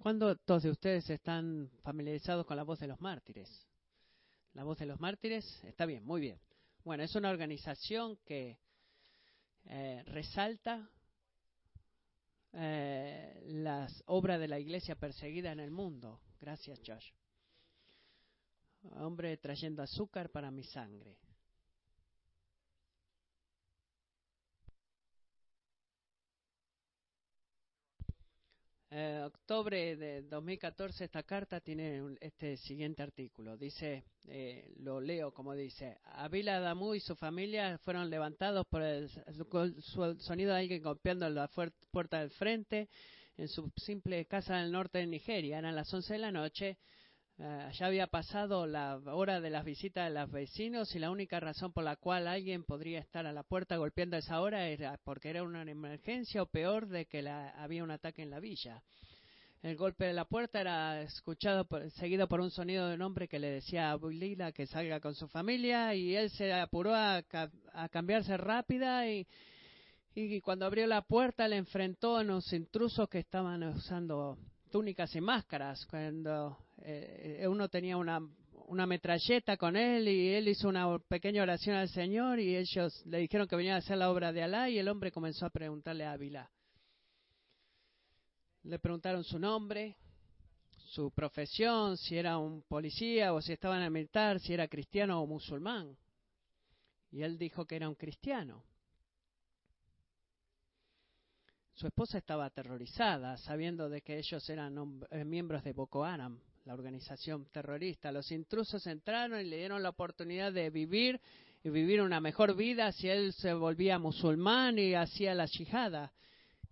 ¿Cuántos de ustedes están familiarizados con la voz de los mártires? La voz de los mártires está bien, muy bien. Bueno, es una organización que eh, resalta eh, las obras de la iglesia perseguida en el mundo. Gracias, Josh. Hombre trayendo azúcar para mi sangre. Eh, octubre de 2014 esta carta tiene este siguiente artículo. Dice, eh, lo leo como dice, Avila Damu y su familia fueron levantados por el, sonido de alguien golpeando la puerta del frente en su simple casa del norte de Nigeria. Eran las 11 de la noche eh, ya había pasado la hora de las visitas de los vecinos y la única razón por la cual alguien podría estar a la puerta golpeando a esa hora era porque era una emergencia o peor de que había un ataque en la villa. El golpe de la puerta era escuchado seguido por un sonido de un hombre que le decía a Bulila que salga con su familia y él se apuró a, cambiarse rápida y, y cuando abrió la puerta le enfrentó a unos intrusos que estaban usando túnicas y máscaras. Cuando eh, uno tenía una, una metralleta con él y él hizo una pequeña oración al Señor y ellos le dijeron que venía a hacer la obra de Alá y el hombre comenzó a preguntarle a Ávila. Le preguntaron su nombre, su profesión, si era un policía o si estaba en el militar, si era cristiano o musulmán. Y él dijo que era un cristiano. Su esposa estaba aterrorizada, sabiendo de que ellos eran eh, miembros de Boko Haram, la organización terrorista. Los intrusos entraron y le dieron la oportunidad de vivir y vivir una mejor vida si él se volvía musulmán y hacía la yihada,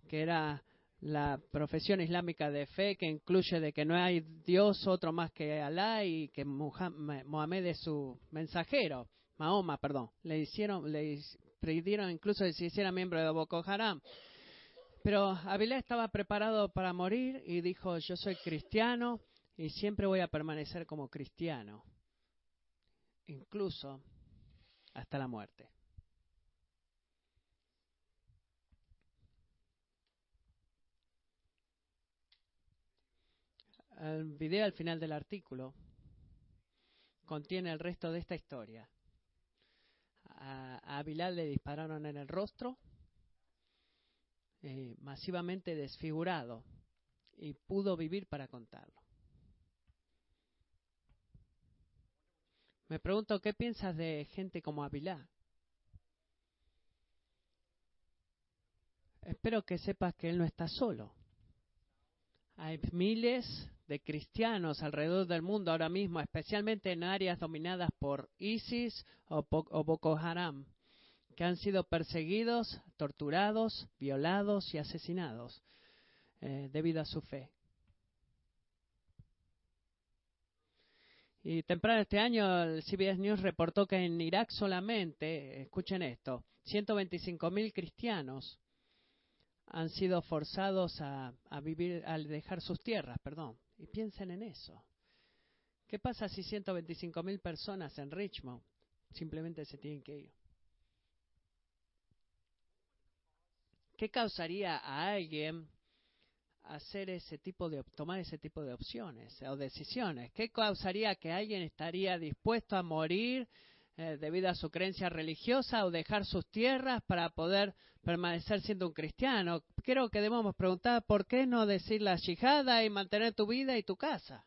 que era la profesión islámica de fe que incluye de que no hay Dios otro más que Alá y que Mohamed es su mensajero, Mahoma, perdón. Le hicieron, le pidieron incluso que se hiciera miembro de Boko Haram. Pero Abilá estaba preparado para morir y dijo, yo soy cristiano y siempre voy a permanecer como cristiano, incluso hasta la muerte. El video al final del artículo contiene el resto de esta historia. A, le dispararon en el rostro eh, masivamente desfigurado y pudo vivir para contarlo. Me pregunto, ¿qué piensas de gente como Avilá? Espero que sepas que él no está solo. Hay miles de cristianos alrededor del mundo ahora mismo, especialmente en áreas dominadas por ISIS o, Boko Haram que han sido perseguidos, torturados, violados y asesinados eh, debido a su fe. Y temprano este año el CBS News reportó que en Irak solamente, escuchen esto, 125.000 cristianos han sido forzados a, a vivir, al dejar sus tierras, perdón. Y piensen en eso. ¿Qué pasa si 125.000 personas en Richmond simplemente se tienen que ir? ¿Qué causaría a alguien hacer ese tipo de tomar ese tipo de opciones o decisiones? ¿Qué causaría que alguien estaría dispuesto a morir eh, debido a su creencia religiosa o dejar sus tierras para poder permanecer siendo un cristiano? Creo que debemos preguntar por qué no decir la yihada y mantener tu vida y tu casa.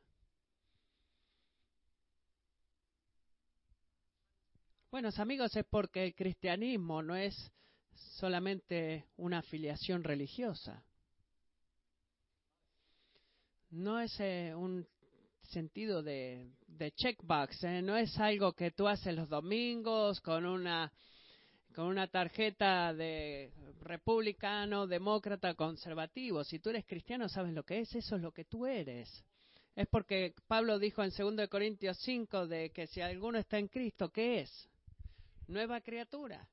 Buenos amigos, es porque el cristianismo no es solamente una afiliación religiosa. No es eh, un sentido de, de checkbox, eh, no es algo que tú haces los domingos con una con una tarjeta de republicano, demócrata, conservativo. Si tú eres cristiano, sabes lo que es, eso es lo que tú eres. Es porque Pablo dijo en 2 Corintios 5 de que si alguno está en Cristo, ¿qué es? Nueva criatura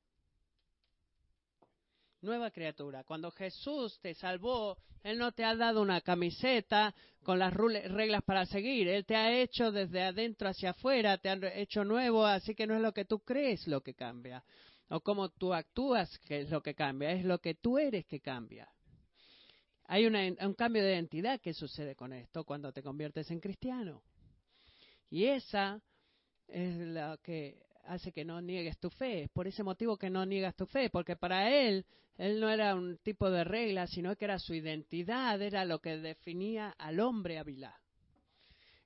nueva criatura. Cuando Jesús te salvó, Él no te ha dado una camiseta con las reglas para seguir. Él te ha hecho desde adentro hacia afuera, te ha hecho nuevo, así que no es lo que tú crees lo que cambia. O cómo tú actúas que es lo que cambia, es lo que tú eres que cambia. hay un cambio de identidad que sucede con esto cuando te conviertes en cristiano. Y esa es la que hace que no niegues tu fe. Por ese motivo que no niegas tu fe, porque para él, él no era un tipo de regla, sino que era su identidad, era lo que definía al hombre Avilá.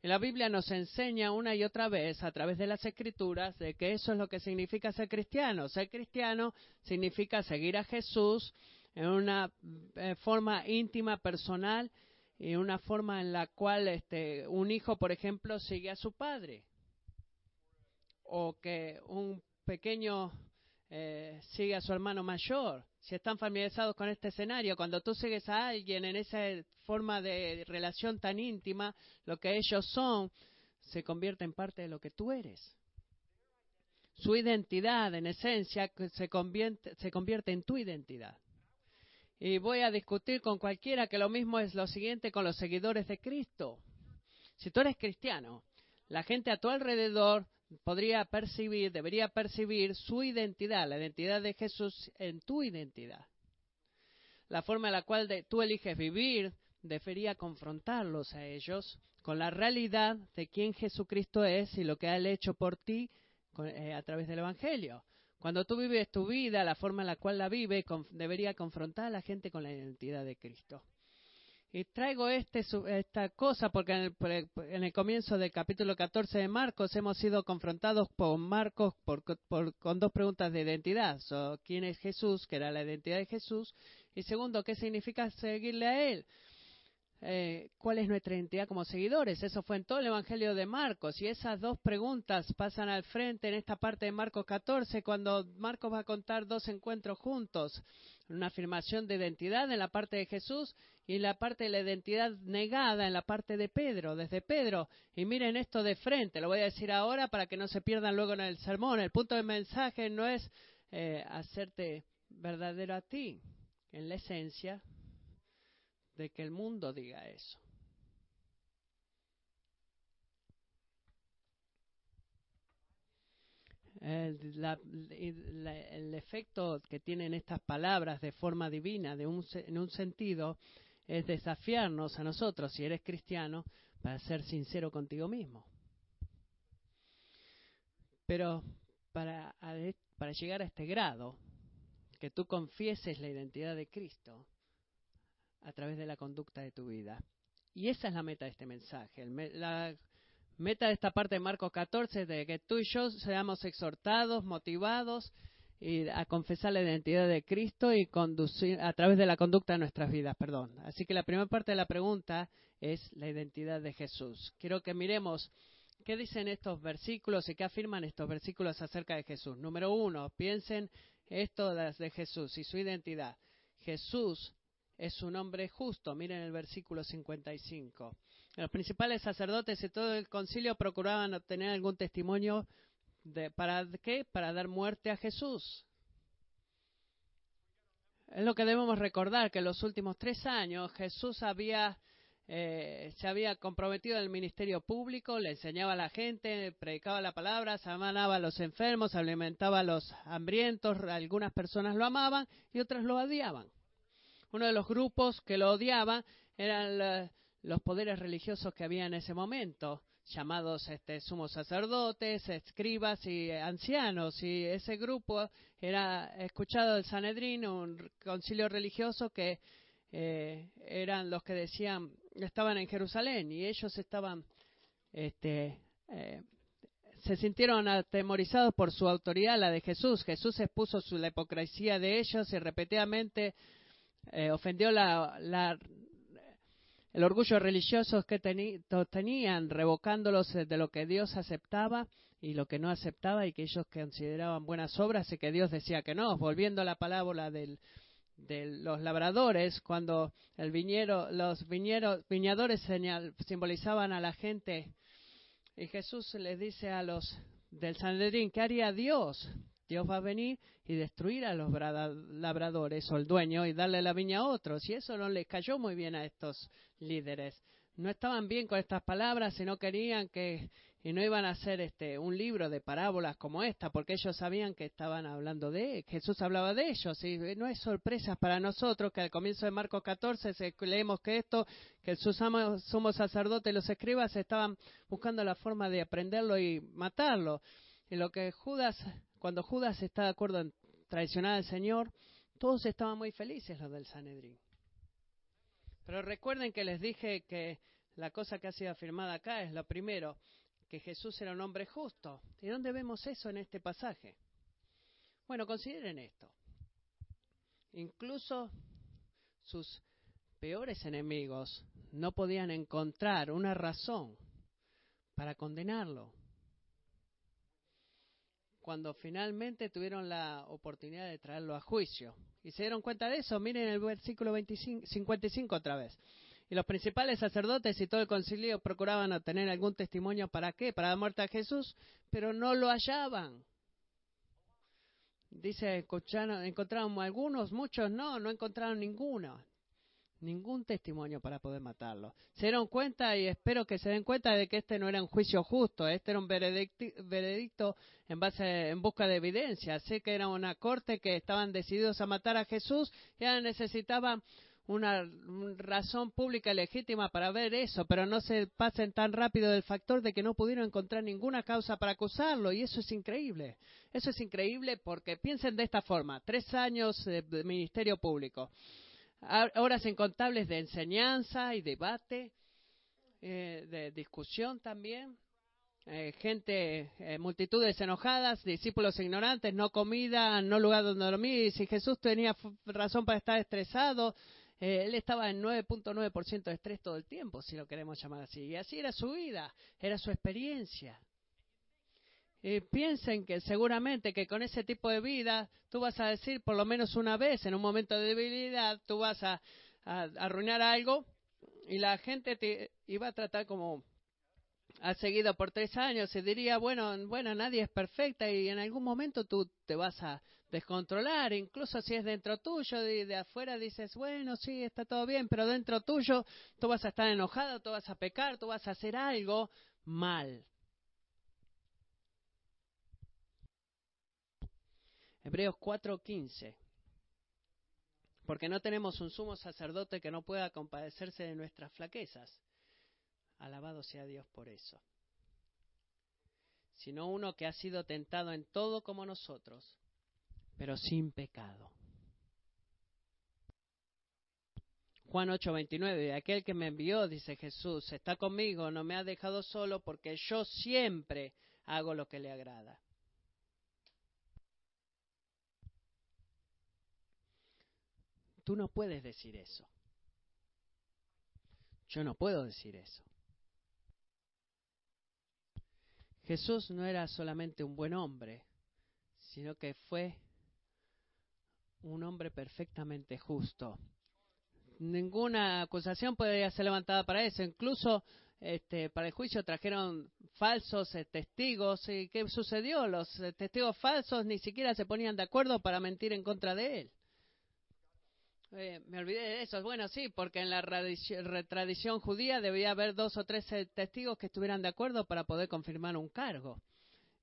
La Biblia nos enseña una y otra vez a través de las escrituras de que eso es lo que significa ser cristiano. Ser cristiano significa seguir a Jesús en una eh, forma íntima, personal, y una forma en la cual este, un hijo, por ejemplo, sigue a su padre o que un pequeño eh, sigue a su hermano mayor. Si están familiarizados con este escenario, cuando tú sigues a alguien en esa forma de relación tan íntima, lo que ellos son se convierte en parte de lo que tú eres. Su identidad, en esencia, se convierte, se convierte en tu identidad. Y voy a discutir con cualquiera que lo mismo es lo siguiente con los seguidores de Cristo. Si tú eres cristiano, la gente a tu alrededor podría percibir, debería percibir su identidad, la identidad de Jesús en tu identidad. La forma en la cual tú eliges vivir debería confrontarlos a ellos con la realidad de quién Jesucristo es y lo que ha hecho por ti eh, a través del Evangelio. Cuando tú vives tu vida, la forma en la cual la vive, debería confrontar a la gente con la identidad de Cristo. Y traigo este, esta cosa porque en el, en el, comienzo del capítulo 14 de Marcos hemos sido confrontados por Marcos por, con dos preguntas de identidad. ¿Quién es Jesús? Que era la identidad de Jesús. Y segundo, ¿qué significa seguirle a Él? Eh, cuál es nuestra identidad como seguidores. Eso fue en todo el Evangelio de Marcos. Y esas dos preguntas pasan al frente en esta parte de Marcos 14, cuando Marcos va a contar dos encuentros juntos. Una afirmación de identidad en la parte de Jesús y la parte de la identidad negada en la parte de Pedro, desde Pedro. Y miren esto de frente, lo voy a decir ahora para que no se pierdan luego en el sermón. El punto del mensaje no es eh, hacerte verdadero a ti, en la esencia, de que el mundo diga eso. El, el, efecto que tienen estas palabras de forma divina, de un, en un sentido, es desafiarnos a nosotros, si eres cristiano, para ser sincero contigo mismo. Pero para, para llegar a este grado, que tú confieses la identidad de Cristo, a través de la conducta de tu vida. Y esa es la meta de este mensaje. La meta de esta parte de Marcos 14 es de que tú y yo seamos exhortados, motivados y a confesar la identidad de Cristo y conducir a través de la conducta de nuestras vidas, perdón. Así que la primera parte de la pregunta es la identidad de Jesús. Quiero que miremos qué dicen estos versículos y qué afirman estos versículos acerca de Jesús. Número uno, piensen esto de Jesús y su identidad. Jesús es un hombre justo. Miren el versículo 55. Los principales sacerdotes y todo el concilio procuraban obtener algún testimonio de, ¿para qué? Para dar muerte a Jesús. Es lo que debemos recordar, que en los últimos tres años Jesús había, eh, se había comprometido en el ministerio público, le enseñaba a la gente, predicaba la palabra, sanaba a los enfermos, alimentaba a los hambrientos, algunas personas lo amaban y otras lo odiaban uno de los grupos que lo odiaba eran los poderes religiosos que había en ese momento, llamados este, sumos sacerdotes, escribas y ancianos. Y ese grupo era escuchado del Sanedrín, un concilio religioso que eh, eran los que decían, estaban en Jerusalén y ellos estaban, este, eh, se sintieron atemorizados por su autoridad, la de Jesús. Jesús expuso su, la hipocresía de ellos y repetidamente eh, ofendió la, el orgullo religioso que tenían, revocándolos de lo que Dios aceptaba y lo que no aceptaba y que ellos consideraban buenas obras y que Dios decía que no. Volviendo a la palabra del, de los labradores, cuando el viñero, los viñeros, viñadores señal, simbolizaban a la gente y Jesús les dice a los del Sanedrín, ¿qué haría Dios? Dios va a venir y destruir a los labradores o el dueño y darle la viña a otros. Y eso no les cayó muy bien a estos líderes. No estaban bien con estas palabras y no querían que y no iban a hacer este un libro de parábolas como esta porque ellos sabían que estaban hablando de Jesús hablaba de ellos. Y no es sorpresa para nosotros que al comienzo de Marcos 14 leemos que esto que el sumo sacerdote y los escribas estaban buscando la forma de aprenderlo y matarlo. Y lo que Judas cuando Judas está de acuerdo en traicionar al Señor todos estaban muy felices los del Sanedrín pero recuerden que les dije que la cosa que ha sido afirmada acá es lo primero que Jesús era un hombre justo. ¿Y dónde vemos eso en este pasaje? Bueno, consideren esto. Incluso sus peores enemigos no podían encontrar una razón para condenarlo. Cuando finalmente tuvieron la oportunidad de traerlo a juicio. Y se dieron cuenta de eso, miren el versículo 25, 55 otra vez. Y los principales sacerdotes y todo el concilio procuraban obtener algún testimonio para qué, para la muerte a Jesús, pero no lo hallaban. Dice, encontraron algunos, muchos no, no encontraron ninguno, ningún testimonio para poder matarlo. Se dieron cuenta y espero que se den cuenta de que este no era un juicio justo, este era un veredicto en base en busca de evidencia. Sé que era una corte que estaban decididos a matar a Jesús y ahora necesitaban una razón pública legítima para ver eso, pero no se pasen tan rápido del factor de que no pudieron encontrar ninguna causa para acusarlo, y eso es increíble. Eso es increíble porque piensen de esta forma, tres años de, ministerio público, horas incontables de enseñanza y debate, eh, de discusión también, eh, gente, eh, multitudes enojadas, discípulos ignorantes, no comida, no lugar donde dormir. Y si Jesús tenía razón para estar estresado, eh, él estaba en 9.9% de estrés todo el tiempo, si lo queremos llamar así. Y así era su vida, era su experiencia. Y piensen que seguramente que con ese tipo de vida tú vas a decir por lo menos una vez en un momento de debilidad, tú vas a, arruinar algo y la gente te iba a tratar como ha seguido por tres años y diría, bueno, bueno, nadie es perfecta y en algún momento tú te vas a descontrolar, incluso si es dentro tuyo, y de afuera dices, bueno, sí, está todo bien, pero dentro tuyo tú vas a estar enojado, tú vas a pecar, tú vas a hacer algo mal. Hebreos 4:15. Porque no tenemos un sumo sacerdote que no pueda compadecerse de nuestras flaquezas. Alabado sea Dios por eso. Sino uno que ha sido tentado en todo como nosotros, pero sin pecado. Juan 8:29, aquel que me envió, dice Jesús, está conmigo, no me ha dejado solo porque yo siempre hago lo que le agrada. Tú no puedes decir eso. Yo no puedo decir eso. Jesús no era solamente un buen hombre, sino que fue un hombre perfectamente justo. Ninguna acusación podría ser levantada para eso. Incluso este, para el juicio trajeron falsos eh, testigos. ¿Y qué sucedió? Los eh, testigos falsos ni siquiera se ponían de acuerdo para mentir en contra de él. Eh, me olvidé de eso. Bueno, sí, porque en la tradición judía debía haber dos o tres testigos que estuvieran de acuerdo para poder confirmar un cargo.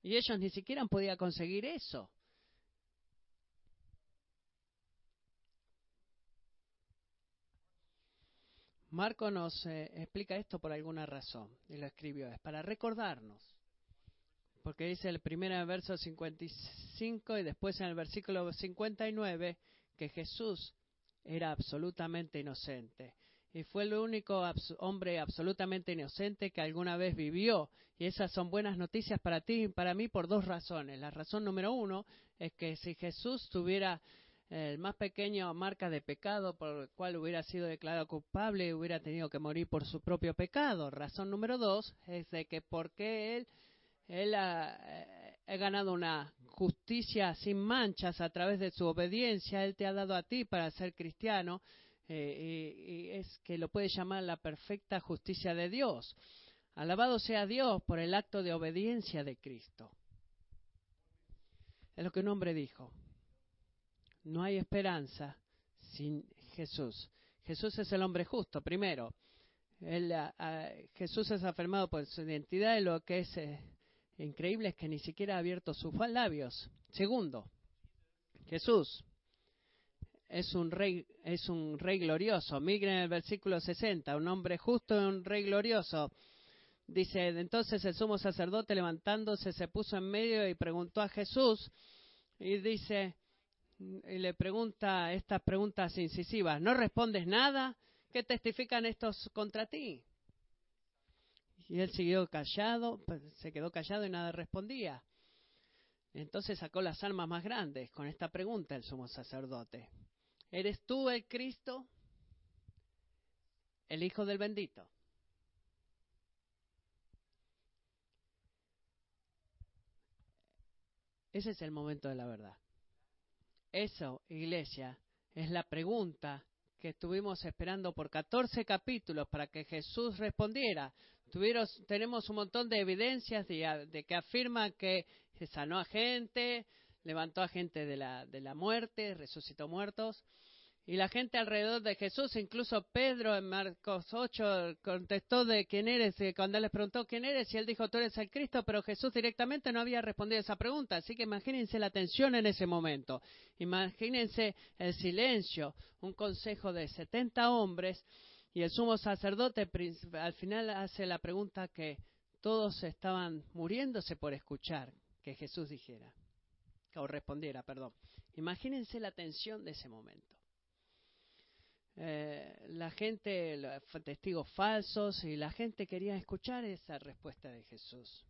Y ellos ni siquiera podían conseguir eso. Marco nos eh, explica esto por alguna razón, y lo escribió, es para recordarnos, porque dice el el verso 55 y después en el versículo 59 que Jesús era absolutamente inocente y fue el único hombre absolutamente inocente que alguna vez vivió. Y esas son buenas noticias para ti y para mí por dos razones. La razón número uno es que si Jesús tuviera el más pequeño marca de pecado por el cual hubiera sido declarado culpable y hubiera tenido que morir por su propio pecado. Razón número dos es de que porque él, él ha, eh, ganado una justicia sin manchas a través de su obediencia, él te ha dado a ti para ser cristiano eh, y es que lo puede llamar la perfecta justicia de Dios. Alabado sea Dios por el acto de obediencia de Cristo. Es lo que un hombre dijo no hay esperanza sin Jesús. Jesús es el hombre justo, primero. Jesús es afirmado por su identidad y lo que es eh, increíble es que ni siquiera ha abierto sus labios. Segundo, Jesús es un rey, es un rey glorioso. Miren el versículo 60, un hombre justo y un rey glorioso. Dice, entonces el sumo sacerdote levantándose se puso en medio y preguntó a Jesús y dice, y le pregunta estas preguntas incisivas, ¿no respondes nada? ¿Qué testifican estos contra ti? Y él siguió callado, pues, se quedó callado y nada respondía. Entonces sacó las armas más grandes con esta pregunta el sumo sacerdote. ¿Eres tú el Cristo? El Hijo del bendito. Ese es el momento de la verdad. Eso, iglesia, es la pregunta que estuvimos esperando por 14 capítulos para que Jesús respondiera. Tenemos un montón de evidencias de, que afirman que sanó a gente, levantó a gente de la, de la muerte, resucitó muertos. Y la gente alrededor de Jesús, incluso Pedro en Marcos 8 contestó de quién eres, y cuando él les preguntó quién eres, y él dijo, tú eres el Cristo, pero Jesús directamente no había respondido esa pregunta. Así que imagínense la tensión en ese momento. Imagínense el silencio, un consejo de 70 hombres, y el sumo sacerdote al final hace la pregunta que todos estaban muriéndose por escuchar que Jesús dijera, o respondiera, perdón. Imagínense la tensión de ese momento. Eh, la gente, testigos falsos, y la gente quería escuchar esa respuesta de Jesús.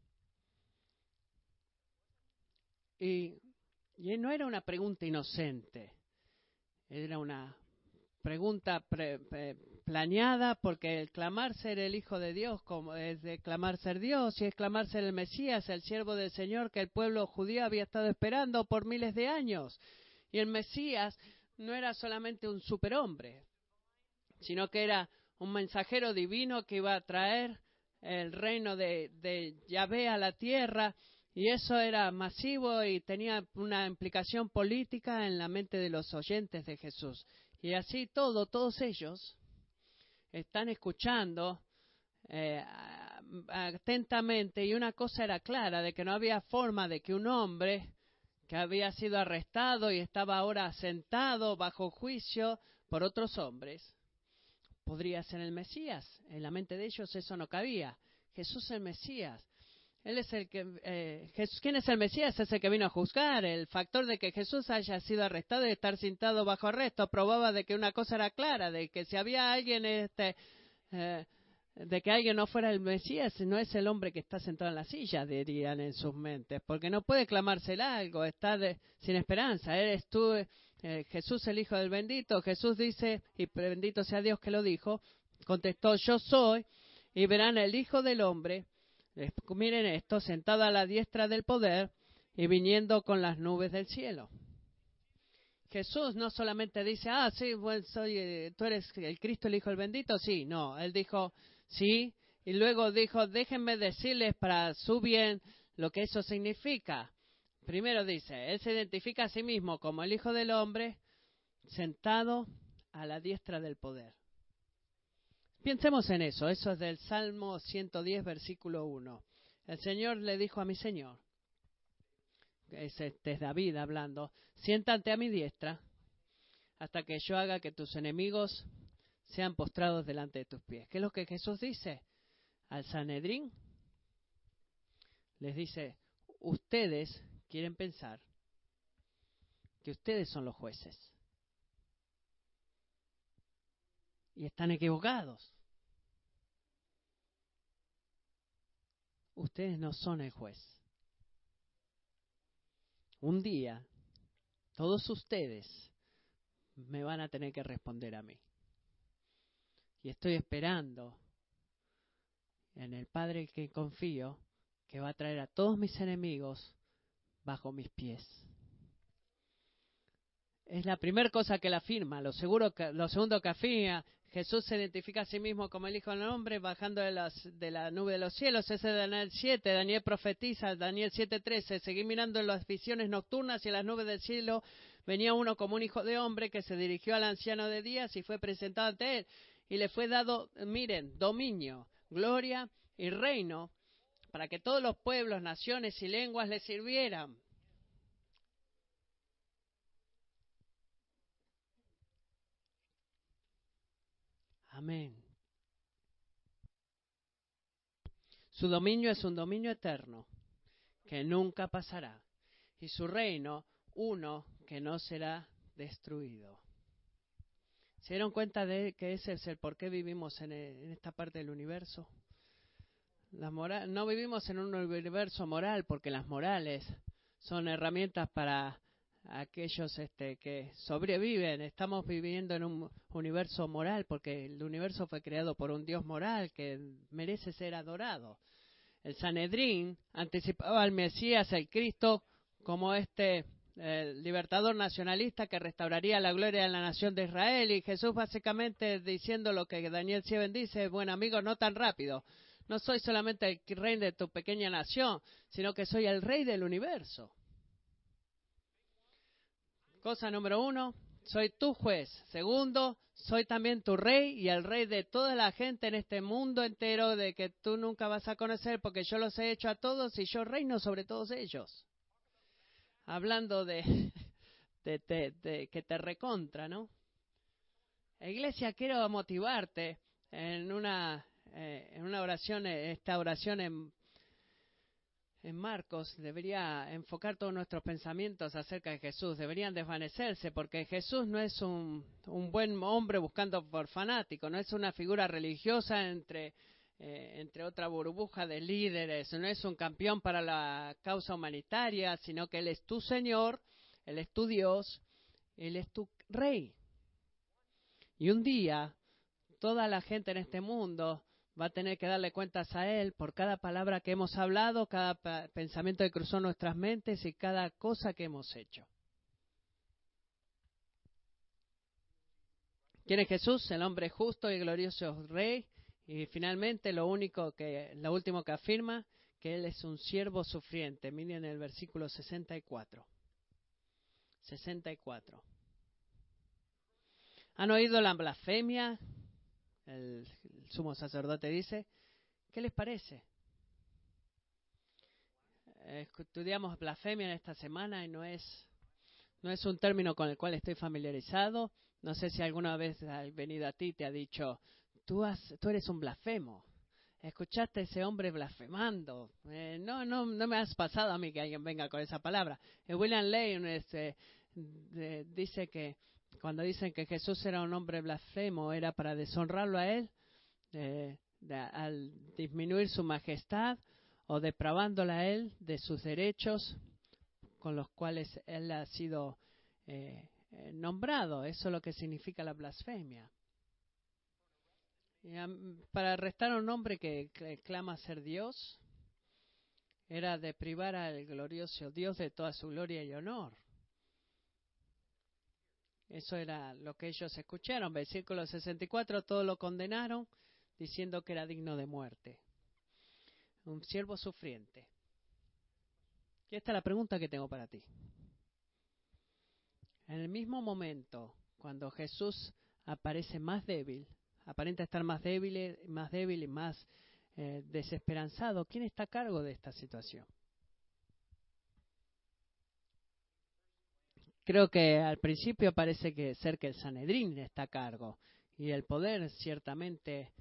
Y, no era una pregunta inocente, era una pregunta planeada porque el clamar ser el Hijo de Dios como es de clamar ser Dios y es clamar ser el Mesías, el siervo del Señor que el pueblo judío había estado esperando por miles de años. Y el Mesías no era solamente un superhombre, sino que era un mensajero divino que iba a traer el reino de, de Yahvé a la tierra, y eso era masivo y tenía una implicación política en la mente de los oyentes de Jesús. Y así todo, todos ellos están escuchando eh, atentamente y una cosa era clara, de que no había forma de que un hombre que había sido arrestado y estaba ahora sentado bajo juicio por otros hombres, podría ser el Mesías. En la mente de ellos eso no cabía. Jesús es el Mesías. Él es el que, eh, ¿Quién es el Mesías? Es el que vino a juzgar. El factor de que Jesús haya sido arrestado y estar sentado bajo arresto probaba de que una cosa era clara, de que si había alguien, este, eh, de que alguien no fuera el Mesías, no es el hombre que está sentado en la silla, dirían en sus mentes, porque no puede clamarse algo, está sin esperanza. Eres tú eh, Jesús el Hijo del bendito, Jesús dice, y bendito sea Dios que lo dijo, contestó, yo soy, y verán el Hijo del Hombre, miren esto, sentado a la diestra del poder y viniendo con las nubes del cielo. Jesús no solamente dice, ah, sí, bueno, soy, eh, tú eres el Cristo, el Hijo del bendito, sí, no, él dijo, sí, y luego dijo, déjenme decirles para su bien lo que eso significa. Primero dice, Él se identifica a sí mismo como el Hijo del Hombre sentado a la diestra del poder. Pensemos en eso, eso es del Salmo 110, versículo 1. El Señor le dijo a mi Señor, este es David hablando, siéntate a mi diestra hasta que yo haga que tus enemigos sean postrados delante de tus pies. ¿Qué es lo que Jesús dice al Sanedrín? Les dice, ustedes quieren pensar que ustedes son los jueces. Y están equivocados. Ustedes no son el juez. Un día, todos ustedes me van a tener que responder a mí. Y estoy esperando en el Padre que confío, que va a traer a todos mis enemigos bajo mis pies. Es la primera cosa que la afirma. Lo, seguro que, lo segundo que afirma, Jesús se identifica a sí mismo como el Hijo del Hombre bajando de, las, de la nube de los cielos. Ese es Daniel 7. Daniel profetiza, Daniel 7.13. Seguí mirando en las visiones nocturnas y en las nubes del cielo venía uno como un hijo de hombre que se dirigió al anciano de días y fue presentado ante él. y le fue dado, miren, dominio, gloria y reino para que todos los pueblos, naciones y lenguas le sirvieran. Amén. Su dominio es un dominio eterno que nunca pasará y su reino uno que no será destruido. ¿Se dieron cuenta de que ese es el por qué vivimos en, esta parte del universo? No vivimos en un universo moral porque las morales son herramientas para aquellos este, que sobreviven. Estamos viviendo en un universo moral porque el universo fue creado por un Dios moral que merece ser adorado. El Sanedrín anticipaba al Mesías, el Cristo, como este libertador nacionalista que restauraría la gloria de la nación de Israel. Y Jesús básicamente diciendo lo que Daniel Sieven dice, buen amigo, no tan rápido. No soy solamente el rey de tu pequeña nación, sino que soy el rey del universo. Cosa número uno, soy tu juez. Segundo, soy también tu rey y el rey de toda la gente en este mundo entero de que tú nunca vas a conocer porque yo los he hecho a todos y yo reino sobre todos ellos. Hablando de, de, que te recontra, ¿no? Iglesia, quiero motivarte en una, eh, en una oración, esta oración en en Marcos debería enfocar todos nuestros pensamientos acerca de Jesús, deberían desvanecerse, porque Jesús no es un, buen hombre buscando por fanático, no es una figura religiosa entre, eh, entre otra burbuja de líderes, no es un campeón para la causa humanitaria, sino que Él es tu Señor, Él es tu Dios, Él es tu Rey. Y un día, toda la gente en este mundo va a tener que darle cuentas a Él por cada palabra que hemos hablado, cada pensamiento que cruzó nuestras mentes y cada cosa que hemos hecho. ¿Quién es Jesús? El hombre justo y glorioso Rey. Y finalmente lo único que, lo último que afirma, que Él es un siervo sufriente. Miren el versículo 64. 64. ¿Han oído la blasfemia? El sumo sacerdote dice, ¿qué les parece? Estudiamos blasfemia en esta semana y no es, no es un término con el cual estoy familiarizado. No sé si alguna vez ha venido a ti y te ha dicho, tú, has, tú eres un blasfemo. Escuchaste a ese hombre blasfemando. Eh, no, no, no me has pasado a mí que alguien venga con esa palabra. William Lane este, dice que cuando dicen que Jesús era un hombre blasfemo, era para deshonrarlo a él, al disminuir su majestad o depravándola a él de sus derechos con los cuales él ha sido eh, eh, nombrado. Eso es lo que significa la blasfemia. para arrestar a un hombre que clama ser Dios, era deprivar al glorioso Dios de toda su gloria y honor. Eso era lo que ellos escucharon. Versículo 64, todos lo condenaron diciendo que era digno de muerte. Un siervo sufriente. Y esta es la pregunta que tengo para ti. En el mismo momento, cuando Jesús aparece más débil, aparenta estar más débil, más débil y más eh, desesperanzado, ¿quién está a cargo de esta situación? Creo que al principio parece que ser que el Sanedrín está a cargo y el poder ciertamente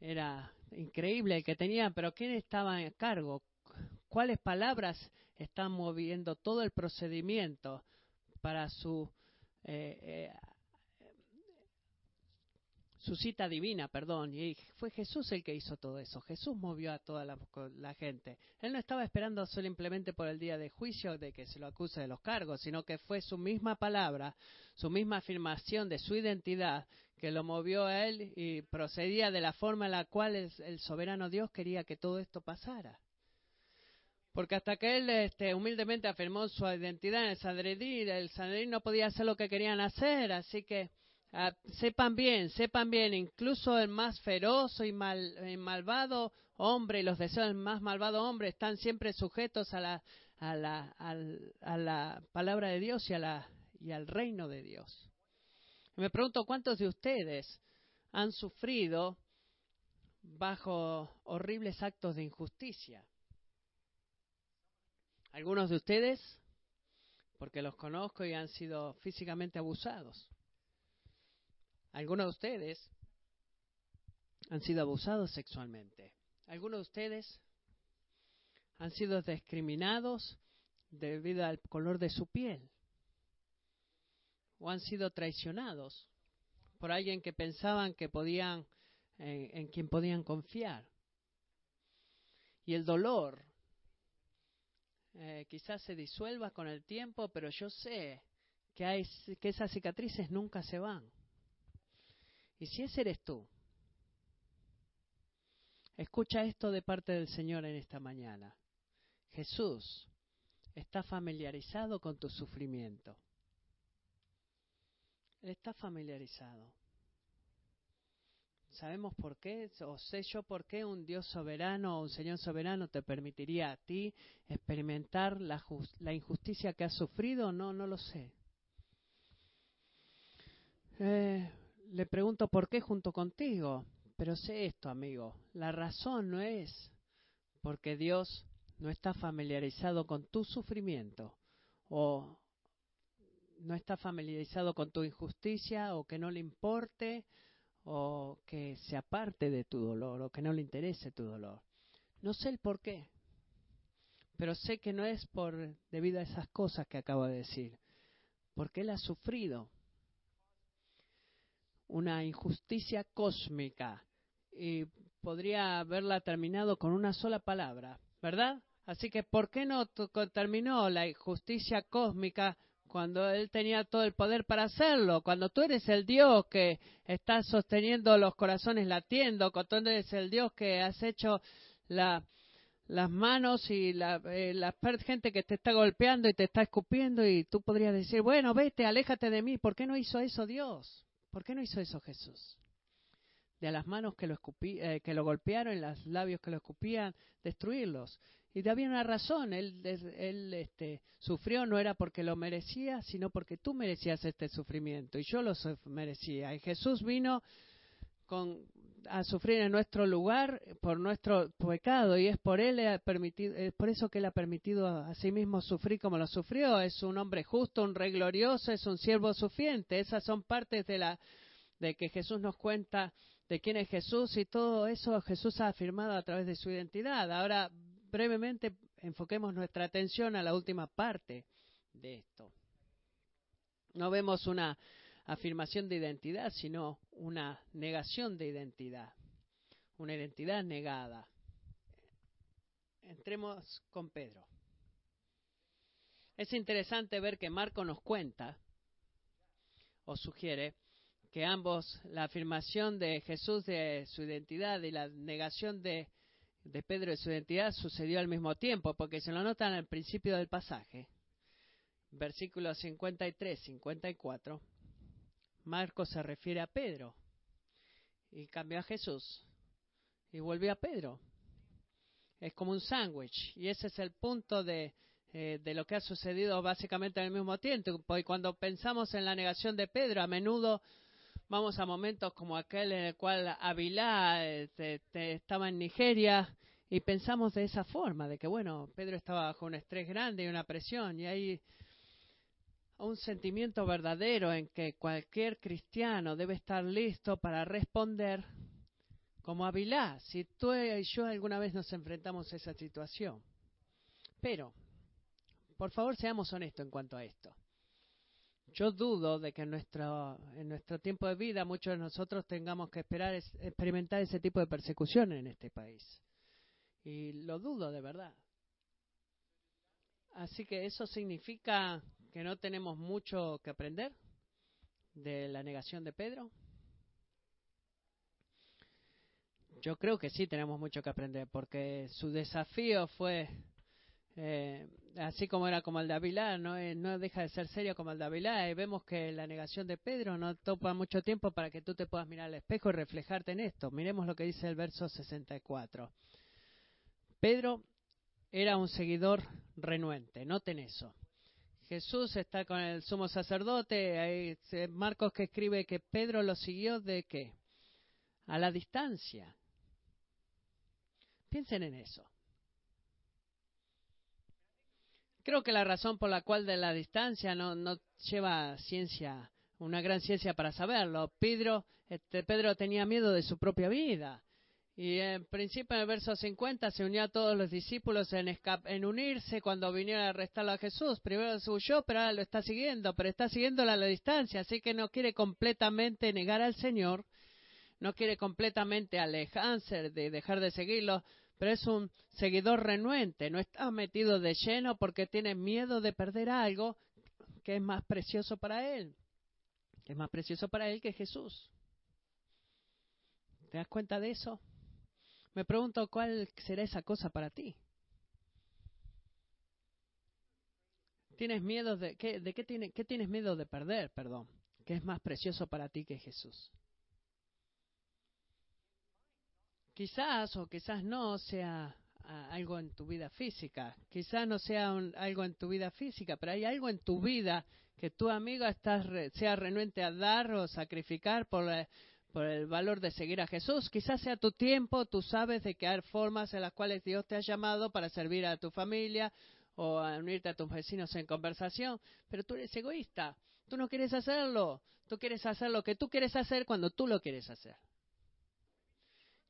era increíble el que tenía, pero ¿quién estaba a cargo? ¿Cuáles palabras están moviendo todo el procedimiento para su eh, eh, su cita divina, perdón, y fue Jesús el que hizo todo eso. Jesús movió a toda la, gente. Él no estaba esperando simplemente por el día de juicio de que se lo acuse de los cargos, sino que fue su misma palabra, su misma afirmación de su identidad que lo movió a él y procedía de la forma en la cual el, soberano Dios quería que todo esto pasara. Porque hasta que él este, humildemente afirmó su identidad en el Sanedrín, el Sanedrín no podía hacer lo que querían hacer, así que Ah, sepan bien, sepan bien, incluso el más feroz y, mal, malvado hombre los deseos del más malvado hombre están siempre sujetos a la, a la, a la palabra de Dios y, a la, y al reino de Dios. Me pregunto cuántos de ustedes han sufrido bajo horribles actos de injusticia. Algunos de ustedes, porque los conozco y han sido físicamente abusados. Algunos de ustedes han sido abusados sexualmente. Algunos de ustedes han sido discriminados debido al color de su piel. O han sido traicionados por alguien que pensaban que podían, en quien podían confiar. Y el dolor eh, quizás se disuelva con el tiempo, pero yo sé que, hay, que esas cicatrices nunca se van. Y si ese eres tú, escucha esto de parte del Señor en esta mañana. Jesús está familiarizado con tu sufrimiento. Él está familiarizado. ¿Sabemos por qué? ¿O sé yo por qué un Dios soberano o un Señor soberano te permitiría a ti experimentar la, la injusticia que has sufrido? No, no lo sé. Eh, le pregunto por qué junto contigo, pero sé esto, amigo. La razón no es porque Dios no está familiarizado con tu sufrimiento o no está familiarizado con tu injusticia o que no le importe o que se aparte de tu dolor o que no le interese tu dolor. No sé el por qué, pero sé que no es por debido a esas cosas que acabo de decir, porque él ha sufrido una injusticia cósmica y podría haberla terminado con una sola palabra, ¿verdad? Así que ¿por qué no terminó la injusticia cósmica cuando Él tenía todo el poder para hacerlo, cuando tú eres el Dios que está sosteniendo los corazones latiendo, cuando tú eres el Dios que has hecho las manos y la, eh, la gente que te está golpeando y te está escupiendo y tú podrías decir, bueno, vete, aléjate de mí, ¿por qué no hizo eso Dios? ¿Por qué no hizo eso Jesús? De las manos que lo, eh, que lo golpearon, los labios que lo escupían, destruirlos. Y había una razón, él, él este, sufrió no era porque lo merecía, sino porque tú merecías este sufrimiento y yo lo merecía. Y Jesús vino con, a sufrir en nuestro lugar por nuestro pecado y es por él permitido, es por eso que él ha permitido a sí mismo sufrir como lo sufrió. Es un hombre justo, un rey glorioso, es un siervo sufriente. Esas son partes de la de que Jesús nos cuenta de quién es Jesús y todo eso Jesús ha afirmado a través de su identidad. Ahora brevemente enfoquemos nuestra atención a la última parte de esto. No vemos una afirmación de identidad, sino una negación de identidad, una identidad negada. Entremos con Pedro. Es interesante ver que Marco nos cuenta o sugiere que ambos, la afirmación de Jesús de su identidad y la negación de de Pedro y su identidad sucedió al mismo tiempo, porque se lo notan al principio del pasaje, versículos 53, 54. Marcos se refiere a Pedro y cambió a Jesús y volvió a Pedro. Es como un sándwich y ese es el punto de, eh, de lo que ha sucedido básicamente al mismo tiempo. Porque cuando pensamos en la negación de Pedro, a menudo vamos a momentos como aquel en el cual Avilá este, estaba en Nigeria y pensamos de esa forma, de que bueno, Pedro estaba bajo un estrés grande y una presión y hay un sentimiento verdadero en que cualquier cristiano debe estar listo para responder como Avilá, si tú y yo alguna vez nos enfrentamos a esa situación. Pero, por favor, seamos honestos en cuanto a esto yo dudo de que en nuestro, en nuestro tiempo de vida muchos de nosotros tengamos que esperar experimentar ese tipo de persecución en este país. Y lo dudo de verdad. Así que eso significa que no tenemos mucho que aprender de la negación de Pedro. Yo creo que sí tenemos mucho que aprender porque su desafío fue eh, así como era como el de Avilá, no, no deja de ser serio como el de Avilá. Y vemos que la negación de Pedro no topa mucho tiempo para que tú te puedas mirar al espejo y reflejarte en esto. Miremos lo que dice el verso 64. Pedro era un seguidor renuente, noten eso. Jesús está con el sumo sacerdote, hay Marcos que escribe que Pedro lo siguió de qué? a la distancia. Piensen en eso. Creo que la razón por la cual de la distancia no, no lleva ciencia, una gran ciencia para saberlo. Pedro, este, Pedro tenía miedo de su propia vida. Y en principio en el verso 50 se unió a todos los discípulos en, en unirse cuando vinieron a arrestarlo a Jesús. Primero se huyó, pero ahora lo está siguiendo, pero está siguiéndolo a la distancia, así que no quiere completamente negar al Señor, no quiere completamente alejarse de dejar de seguirlo, pero es un seguidor renuente, no está metido de lleno porque tiene miedo de perder algo que es más precioso para él, que es más precioso para él que Jesús. ¿Te das cuenta de eso? Me pregunto cuál será esa cosa para ti. ¿Tienes miedo de qué, de tiene, tienes miedo de perder, perdón? ¿Qué es más precioso para ti que Jesús? Quizás o quizás no sea ah, algo en tu vida física, quizás no sea algo en tu vida física, pero hay algo en tu vida que tu amigo estás sea renuente a dar o sacrificar por, por el valor de seguir a Jesús. Quizás sea tu tiempo, tú sabes de que hay formas en las cuales Dios te ha llamado para servir a tu familia o a unirte a tus vecinos en conversación, pero tú eres egoísta, tú no quieres hacerlo, tú quieres hacer lo que tú quieres hacer cuando tú lo quieres hacer.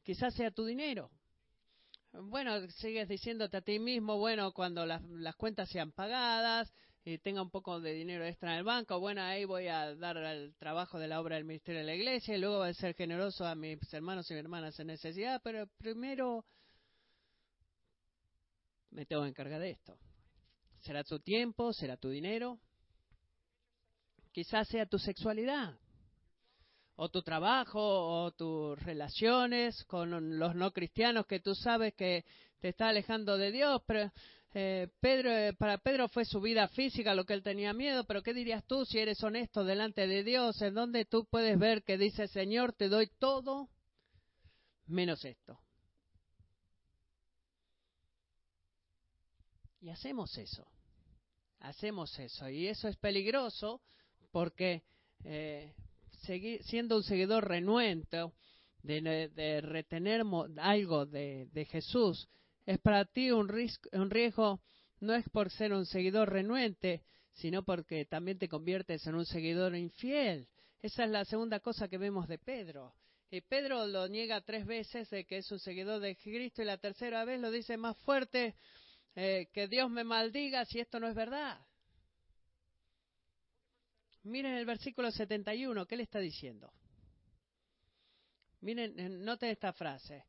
Quizás sea tu dinero. Bueno, sigues diciéndote a ti mismo, bueno, cuando las, las cuentas sean pagadas, y tenga un poco de dinero extra en el banco, bueno, ahí voy a dar el trabajo de la obra del ministerio de la iglesia y luego voy a ser generoso a mis hermanos y hermanas en necesidad, pero primero me tengo que encargar de esto. ¿Será tu tiempo? ¿Será tu dinero? Quizás sea tu sexualidad, o tu trabajo, o tus relaciones con los no cristianos que tú sabes que te está alejando de Dios, pero eh, Pedro, eh, para Pedro fue su vida física lo que él tenía miedo, pero ¿qué dirías tú si eres honesto delante de Dios? En donde tú puedes ver que dice, Señor, te doy todo menos esto. Y hacemos eso, hacemos eso. Y eso es peligroso porque eh, siendo un seguidor renuente de, retener algo de, de Jesús, es para ti un, riesgo, no es por ser un seguidor renuente, sino porque también te conviertes en un seguidor infiel. Esa es la segunda cosa que vemos de Pedro. Y Pedro lo niega tres veces de que es un seguidor de Cristo y la tercera vez lo dice más fuerte, eh, que Dios me maldiga si esto no es verdad. Miren el versículo 71, ¿qué le está diciendo? Miren, eh, noten esta frase.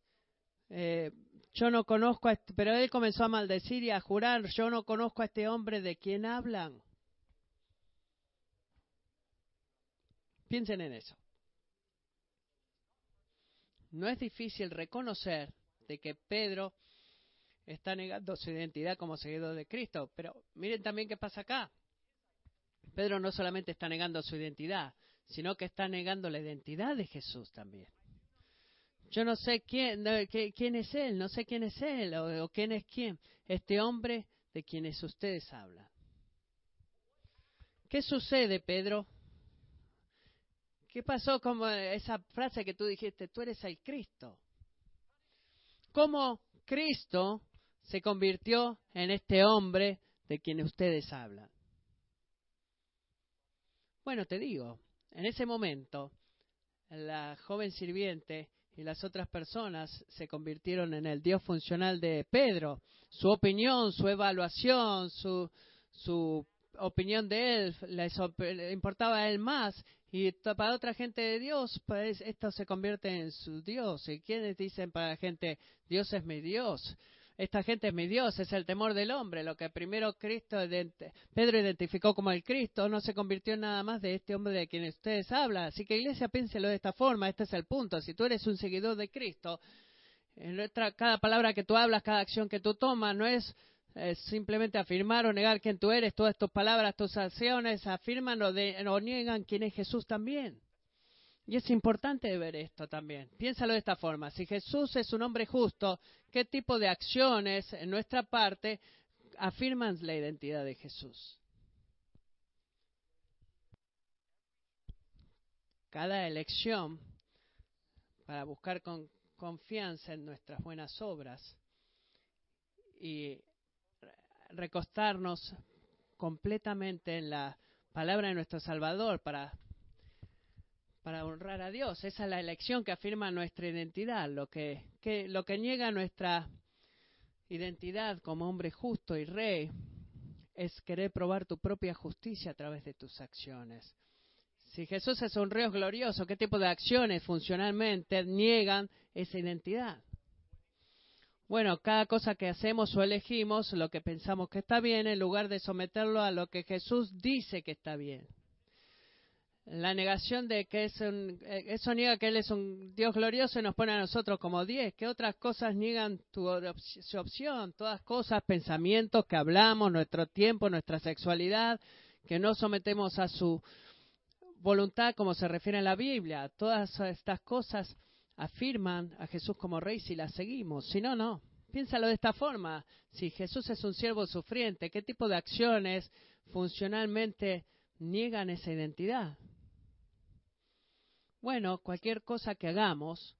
Eh, yo no conozco a este, pero él comenzó a maldecir y a jurar, yo no conozco a este hombre de quien hablan. Piensen en eso. No es difícil reconocer de que Pedro está negando su identidad como seguidor de Cristo, pero miren también qué pasa acá. Pedro no solamente está negando su identidad, sino que está negando la identidad de Jesús también. Yo no sé quién, quién es él, no sé quién es él o, quién es quién. Este hombre de quienes ustedes hablan. ¿Qué sucede, Pedro? ¿Qué pasó con esa frase que tú dijiste, tú eres el Cristo? ¿Cómo Cristo se convirtió en este hombre de quien ustedes hablan? Bueno, te digo, en ese momento, la joven sirviente y las otras personas se convirtieron en el Dios funcional de Pedro. Su opinión, su evaluación, su, su opinión de él les importaba a él más. Y para otra gente de Dios, pues esto se convierte en su Dios. ¿Y quienes dicen para la gente, Dios es mi Dios? Esta gente es mi Dios, es el temor del hombre. Lo que primero Cristo, Pedro identificó como el Cristo, no se convirtió en nada más de este hombre de quien ustedes hablan. Así que iglesia, piénselo de esta forma, este es el punto. Si tú eres un seguidor de Cristo, en nuestra, cada palabra que tú hablas, cada acción que tú tomas, no es simplemente afirmar o negar quién tú eres, todas tus palabras, tus acciones afirman o, o niegan quién es Jesús también. Y es importante ver esto también. Piénsalo de esta forma. Si Jesús es un hombre justo, ¿qué tipo de acciones en nuestra parte afirman la identidad de Jesús? Cada elección para buscar con confianza en nuestras buenas obras y recostarnos completamente en la palabra de nuestro Salvador para, para honrar a Dios. Esa es la elección que afirma nuestra identidad, lo que, lo que niega nuestra identidad como hombre justo y rey es querer probar tu propia justicia a través de tus acciones. Si Jesús es un rey glorioso, ¿qué tipo de acciones funcionalmente niegan esa identidad? Bueno, cada cosa que hacemos o elegimos, lo que pensamos que está bien, en lugar de someterlo a lo que Jesús dice que está bien. La negación de que es un, eh, eso niega que Él es un Dios glorioso y nos pone a nosotros como diez. ¿Qué otras cosas niegan tu, su opción? Todas cosas, pensamientos que hablamos, nuestro tiempo, nuestra sexualidad, que no sometemos a su voluntad como se refiere en la Biblia. Todas estas cosas afirman a Jesús como rey si la seguimos. Si no, no. Piénsalo de esta forma. Si Jesús es un siervo sufriente, ¿qué tipo de acciones funcionalmente niegan esa identidad? Bueno, cualquier cosa que hagamos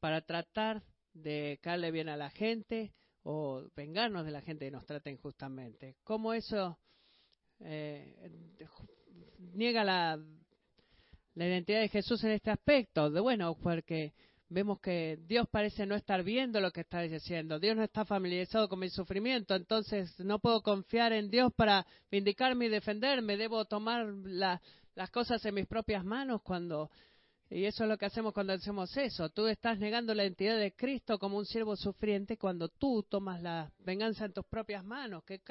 para tratar de caerle bien a la gente o vengarnos de la gente que nos trata injustamente. ¿Cómo eso eh, niega la, la identidad de Jesús en este aspecto? De bueno, porque vemos que Dios parece no estar viendo lo que está diciendo. Dios no está familiarizado con mi sufrimiento, entonces no puedo confiar en Dios para vindicarme y defenderme. Debo tomar las cosas en mis propias manos cuando... Y eso es lo que hacemos cuando hacemos eso. Tú estás negando la identidad de Cristo como un siervo sufriente cuando tú tomas la venganza en tus propias manos. Que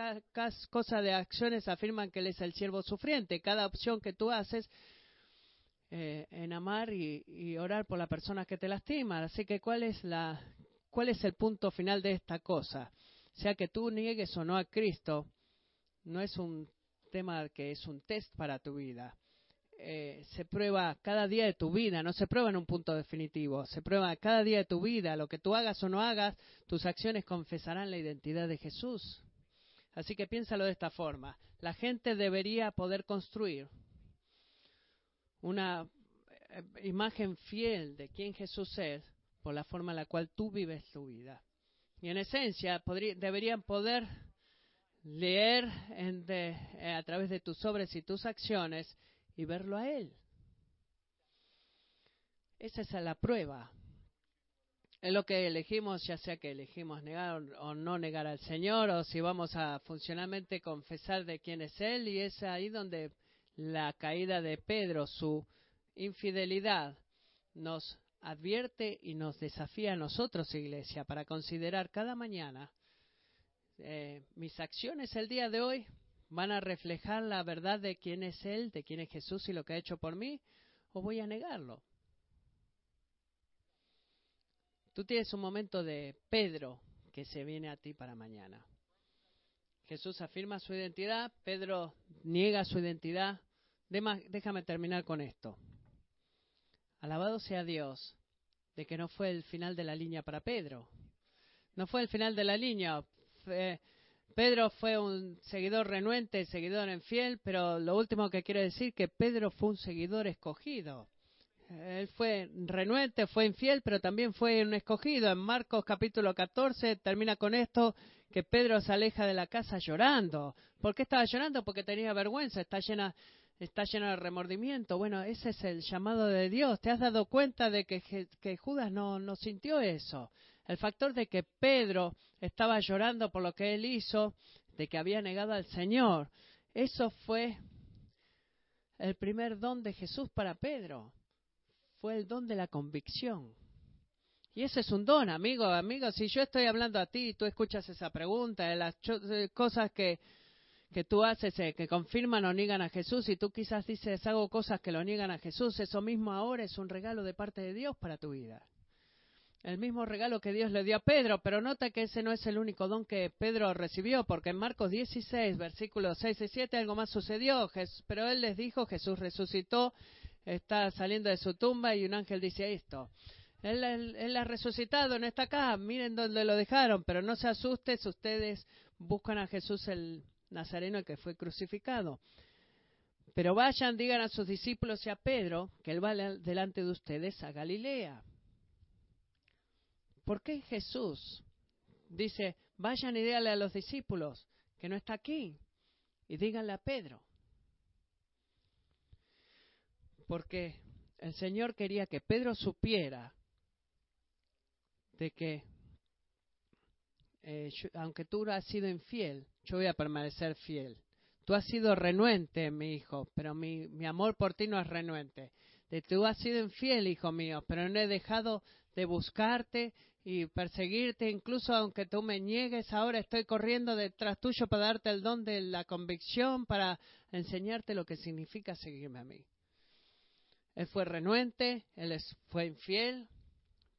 cosa de acciones afirman que Él es el siervo sufriente. Cada opción que tú haces eh, en amar y, orar por la persona que te lastima. Así que, ¿cuál es, la, ¿cuál es el punto final de esta cosa? Sea que tú niegues o no a Cristo, no es un tema que es un test para tu vida. Eh, se prueba cada día de tu vida, no se prueba en un punto definitivo, se prueba cada día de tu vida, lo que tú hagas o no hagas, tus acciones confesarán la identidad de Jesús. Así que piénsalo de esta forma, la gente debería poder construir una eh, imagen fiel de quién Jesús es por la forma en la cual tú vives tu vida. Y en esencia deberían poder leer eh, a través de tus obras y tus acciones y verlo a Él. Esa es la prueba. Es lo que elegimos, ya sea que elegimos negar o no negar al Señor, o si vamos a funcionalmente confesar de quién es Él, y es ahí donde la caída de Pedro, su infidelidad, nos advierte y nos desafía a nosotros, iglesia, para considerar cada mañana eh, mis acciones el día de hoy van a reflejar la verdad de quién es Él, de quién es Jesús y lo que ha hecho por mí, o voy a negarlo. Tú tienes un momento de Pedro que se viene a ti para mañana. Jesús afirma su identidad, Pedro niega su identidad. Déjame terminar con esto. Alabado sea Dios de que no fue el final de la línea para Pedro. No fue el final de la línea. Pedro fue un seguidor renuente, seguidor infiel, pero lo último que quiero decir que Pedro fue un seguidor escogido. Él fue renuente, fue infiel, pero también fue un escogido. En Marcos capítulo 14 termina con esto que Pedro se aleja de la casa llorando. ¿Por qué estaba llorando? Porque tenía vergüenza, está llena, está llena de remordimiento. Bueno, ese es el llamado de Dios. ¿Te has dado cuenta de que, que Judas no sintió eso? El factor de que Pedro estaba llorando por lo que él hizo, de que había negado al Señor, eso fue el primer don de Jesús para Pedro. Fue el don de la convicción. Y ese es un don, amigo, amigo. Si yo estoy hablando a ti y tú escuchas esa pregunta, de las cosas que, que tú haces eh, que confirman o niegan a Jesús, y tú quizás dices, hago cosas que lo niegan a Jesús, eso mismo ahora es un regalo de parte de Dios para tu vida. El mismo regalo que Dios le dio a Pedro, pero nota que ese no es el único don que Pedro recibió, porque en Marcos 16, versículos 6 y 7, algo más sucedió, pero él les dijo, Jesús resucitó, está saliendo de su tumba y un ángel dice esto. Él, ha resucitado, no está acá, miren dónde lo dejaron, pero no se asusten si ustedes buscan a Jesús el Nazareno que fue crucificado. Pero vayan, digan a sus discípulos y a Pedro que él va delante de ustedes a Galilea. ¿Por qué Jesús dice, vayan y díganle a los discípulos que no está aquí? Y díganle a Pedro. Porque el Señor quería que Pedro supiera de que eh, aunque tú has sido infiel, yo voy a permanecer fiel. Tú has sido renuente, mi hijo, pero mi, mi amor por ti no es renuente. De tú has sido infiel, hijo mío, pero no he dejado de buscarte y perseguirte, incluso aunque tú me niegues, ahora estoy corriendo detrás tuyo para darte el don de la convicción, para enseñarte lo que significa seguirme a mí. Él fue renuente, él fue infiel,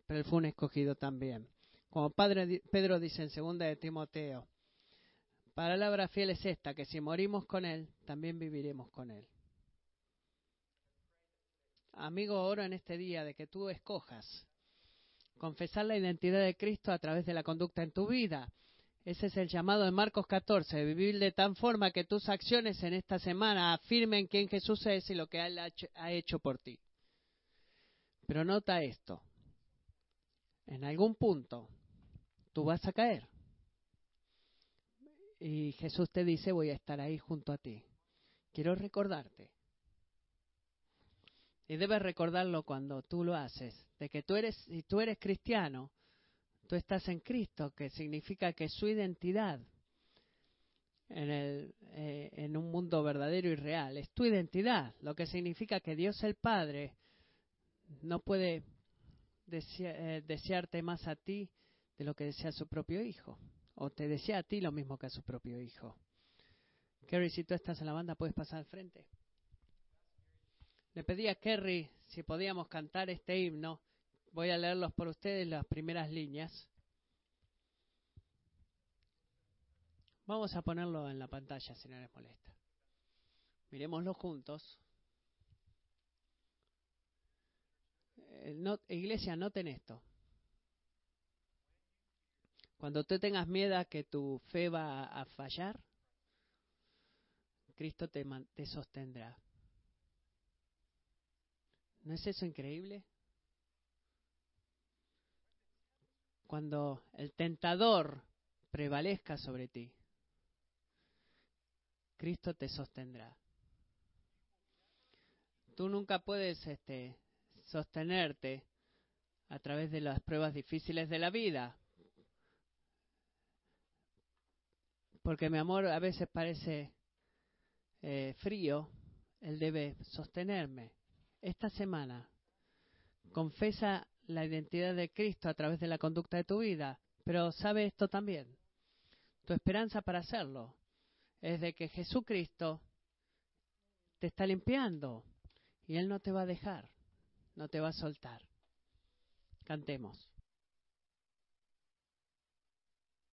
pero él fue un escogido también. Como Padre Pedro dice en segunda de Timoteo, palabra fiel es esta, que si morimos con él, también viviremos con él. Amigo, oro en este día de que tú escojas confesar la identidad de Cristo a través de la conducta en tu vida. Ese es el llamado de Marcos 14, vivir de tal forma que tus acciones en esta semana afirmen quién Jesús es y lo que Él ha hecho por ti. Pero nota esto, en algún punto tú vas a caer. Y Jesús te dice, voy a estar ahí junto a ti. Quiero recordarte y debes recordarlo cuando tú lo haces, de que tú eres, si tú eres cristiano, tú estás en Cristo, que significa que su identidad en, el, eh, en un mundo verdadero y real es tu identidad, lo que significa que Dios el Padre no puede eh, desearte más a ti de lo que desea su propio hijo, o te desea a ti lo mismo que a su propio hijo. Kerry, si tú estás en la banda, puedes pasar al frente. Le pedí a Kerry si podíamos cantar este himno. Voy a leerlos por ustedes las primeras líneas. Vamos a ponerlo en la pantalla si no les molesta. Miremoslo juntos. Eh, iglesia, noten esto. Cuando tú tengas miedo que tu fe va a fallar, Cristo te, te sostendrá. ¿No es eso increíble? Cuando el tentador prevalezca sobre ti, Cristo te sostendrá. Tú nunca puedes este, sostenerte a través de las pruebas difíciles de la vida. Porque mi amor a veces parece eh, frío, Él debe sostenerme esta semana confesa la identidad de Cristo a través de la conducta de tu vida, pero sabe esto también. Tu esperanza para hacerlo es de que Jesucristo te está limpiando y Él no te va a dejar, no te va a soltar. Cantemos.